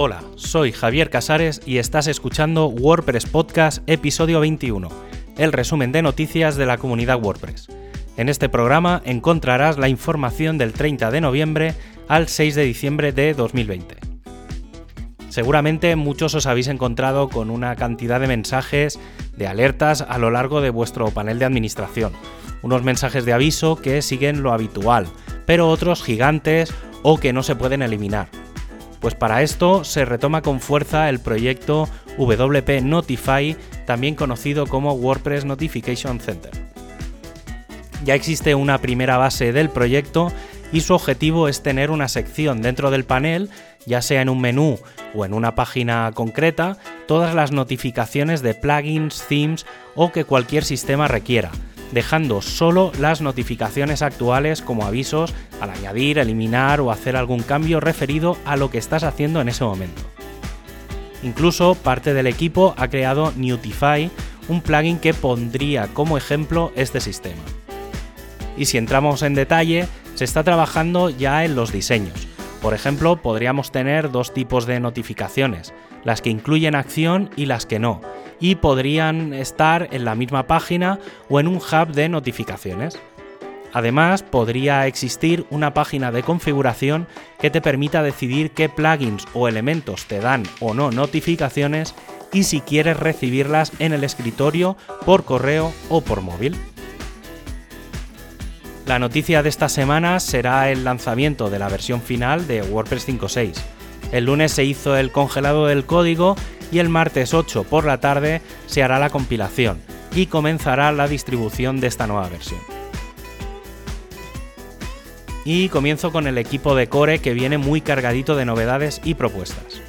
Hola, soy Javier Casares y estás escuchando WordPress Podcast episodio 21, el resumen de noticias de la comunidad WordPress. En este programa encontrarás la información del 30 de noviembre al 6 de diciembre de 2020. Seguramente muchos os habéis encontrado con una cantidad de mensajes de alertas a lo largo de vuestro panel de administración. Unos mensajes de aviso que siguen lo habitual, pero otros gigantes o que no se pueden eliminar. Pues para esto se retoma con fuerza el proyecto WP Notify, también conocido como WordPress Notification Center. Ya existe una primera base del proyecto y su objetivo es tener una sección dentro del panel, ya sea en un menú o en una página concreta, todas las notificaciones de plugins, themes o que cualquier sistema requiera, dejando solo las notificaciones actuales como avisos al añadir, eliminar o hacer algún cambio referido a lo que estás haciendo en ese momento. Incluso parte del equipo ha creado Newtify, un plugin que pondría como ejemplo este sistema. Y si entramos en detalle, se está trabajando ya en los diseños. Por ejemplo, podríamos tener dos tipos de notificaciones, las que incluyen acción y las que no, y podrían estar en la misma página o en un hub de notificaciones. Además, podría existir una página de configuración que te permita decidir qué plugins o elementos te dan o no notificaciones y si quieres recibirlas en el escritorio, por correo o por móvil. La noticia de esta semana será el lanzamiento de la versión final de WordPress 5.6. El lunes se hizo el congelado del código y el martes 8 por la tarde se hará la compilación y comenzará la distribución de esta nueva versión. Y comienzo con el equipo de Core que viene muy cargadito de novedades y propuestas.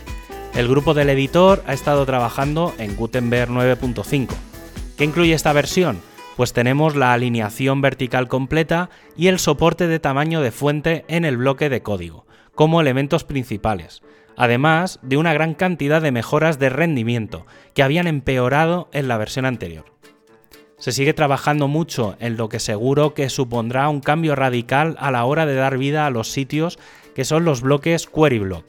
El grupo del editor ha estado trabajando en Gutenberg 9.5. ¿Qué incluye esta versión? Pues tenemos la alineación vertical completa y el soporte de tamaño de fuente en el bloque de código, como elementos principales, además de una gran cantidad de mejoras de rendimiento que habían empeorado en la versión anterior. Se sigue trabajando mucho en lo que seguro que supondrá un cambio radical a la hora de dar vida a los sitios que son los bloques Query Block,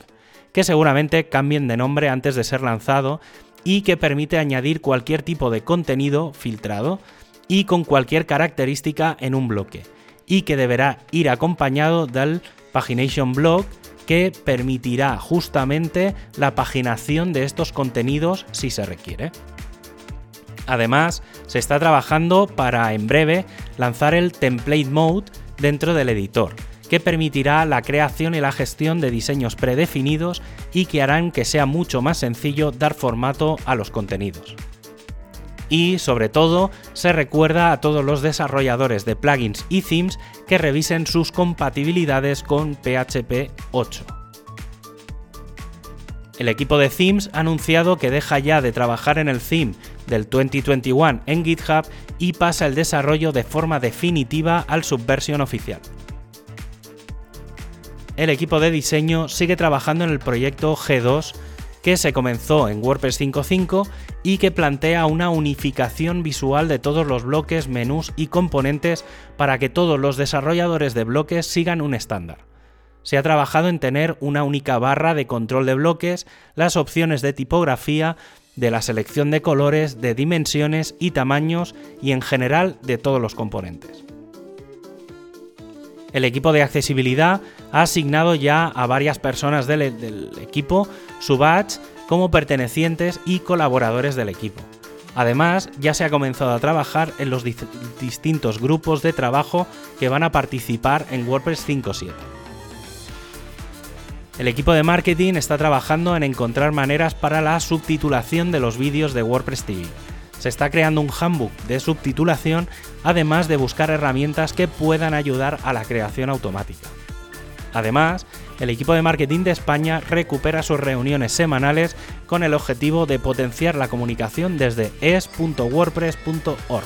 que seguramente cambien de nombre antes de ser lanzado y que permite añadir cualquier tipo de contenido filtrado y con cualquier característica en un bloque, y que deberá ir acompañado del Pagination Block que permitirá justamente la paginación de estos contenidos si se requiere. Además, se está trabajando para en breve lanzar el Template Mode dentro del editor, que permitirá la creación y la gestión de diseños predefinidos y que harán que sea mucho más sencillo dar formato a los contenidos. Y sobre todo, se recuerda a todos los desarrolladores de plugins y themes que revisen sus compatibilidades con PHP 8. El equipo de themes ha anunciado que deja ya de trabajar en el theme del 2021 en GitHub y pasa el desarrollo de forma definitiva al Subversion oficial. El equipo de diseño sigue trabajando en el proyecto G2 que se comenzó en WordPress 5.5 y que plantea una unificación visual de todos los bloques, menús y componentes para que todos los desarrolladores de bloques sigan un estándar. Se ha trabajado en tener una única barra de control de bloques, las opciones de tipografía, de la selección de colores, de dimensiones y tamaños y en general de todos los componentes. El equipo de accesibilidad ha asignado ya a varias personas del, equipo su badge como pertenecientes y colaboradores del equipo. Además, ya se ha comenzado a trabajar en los distintos grupos de trabajo que van a participar en WordPress 5.7. El equipo de marketing está trabajando en encontrar maneras para la subtitulación de los vídeos de WordPress TV se está creando un handbook de subtitulación, además de buscar herramientas que puedan ayudar a la creación automática. Además, el equipo de marketing de España recupera sus reuniones semanales con el objetivo de potenciar la comunicación desde es.wordpress.org.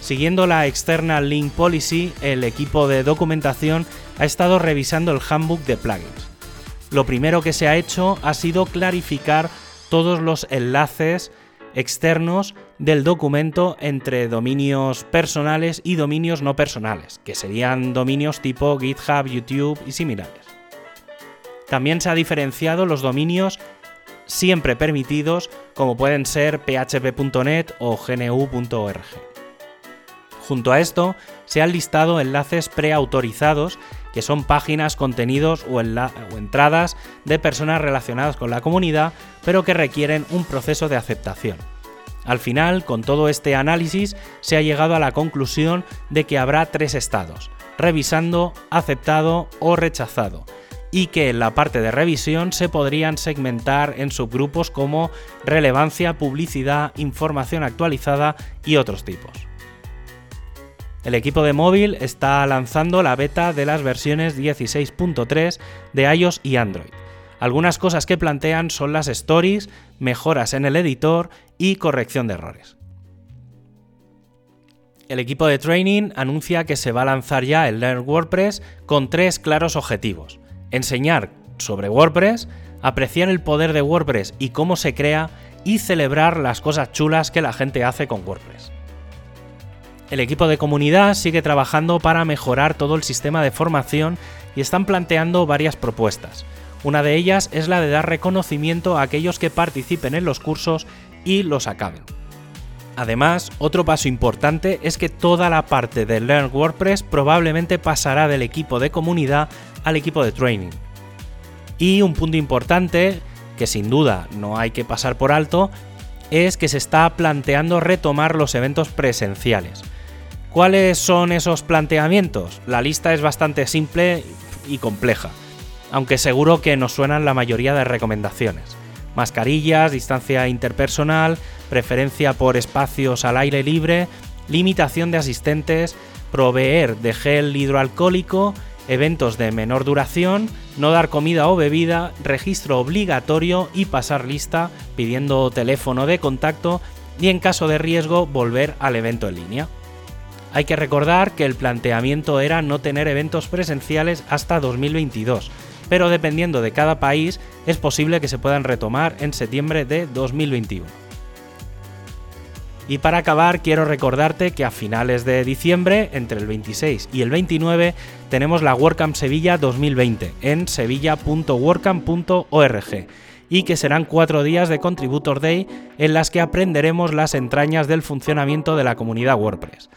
Siguiendo la External Link Policy, el equipo de documentación ha estado revisando el handbook de plugins. Lo primero que se ha hecho ha sido clarificar todos los enlaces externos del documento entre dominios personales y dominios no personales, que serían dominios tipo GitHub, YouTube y similares. También se ha diferenciado los dominios siempre permitidos, como pueden ser php.net o gnu.org. Junto a esto, se han listado enlaces preautorizados, que son páginas, contenidos o, o, entradas de personas relacionadas con la comunidad, pero que requieren un proceso de aceptación. Al final, con todo este análisis, se ha llegado a la conclusión de que habrá tres estados, revisando, aceptado o rechazado, y que en la parte de revisión se podrían segmentar en subgrupos como relevancia, publicidad, información actualizada y otros tipos. El equipo de móvil está lanzando la beta de las versiones 16.3 de iOS y Android. Algunas cosas que plantean son las stories, mejoras en el editor y corrección de errores. El equipo de training anuncia que se va a lanzar ya el Learn WordPress con tres claros objetivos enseñar sobre WordPress, apreciar el poder de WordPress y cómo se crea y celebrar las cosas chulas que la gente hace con WordPress. El equipo de comunidad sigue trabajando para mejorar todo el sistema de formación y están planteando varias propuestas. Una de ellas es la de dar reconocimiento a aquellos que participen en los cursos y los acaben. Además, otro paso importante es que toda la parte de Learn WordPress probablemente pasará del equipo de comunidad al equipo de training. Y un punto importante, que sin duda no hay que pasar por alto, es que se está planteando retomar los eventos presenciales. ¿Cuáles son esos planteamientos? La lista es bastante simple y compleja, aunque seguro que nos suenan la mayoría de recomendaciones mascarillas, distancia interpersonal, preferencia por espacios al aire libre, limitación de asistentes, proveer de gel hidroalcohólico, eventos de menor duración, no dar comida o bebida, registro obligatorio y pasar lista pidiendo teléfono de contacto y en caso de riesgo volver al evento en línea. Hay que recordar que el planteamiento era no tener eventos presenciales hasta 2022, pero dependiendo de cada país es posible que se puedan retomar en septiembre de 2021. Y para acabar, quiero recordarte que a finales de diciembre, entre el 26 y el 29, tenemos la WordCamp Sevilla 2020 en sevilla.wordcamp.org y que serán cuatro días de Contributor Day en las que aprenderemos las entrañas del funcionamiento de la comunidad WordPress.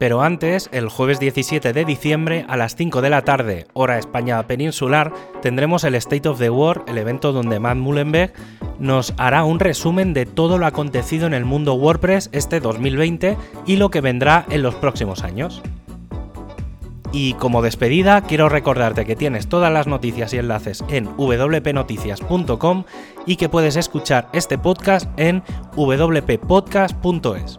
Pero antes, el jueves 17 de diciembre a las 5 de la tarde, hora España peninsular, tendremos el State of the World, el evento donde Matt Mullenberg nos hará un resumen de todo lo acontecido en el mundo WordPress este 2020 y lo que vendrá en los próximos años. Y como despedida, quiero recordarte que tienes todas las noticias y enlaces en wpnoticias.com y que puedes escuchar este podcast en wppodcast.es.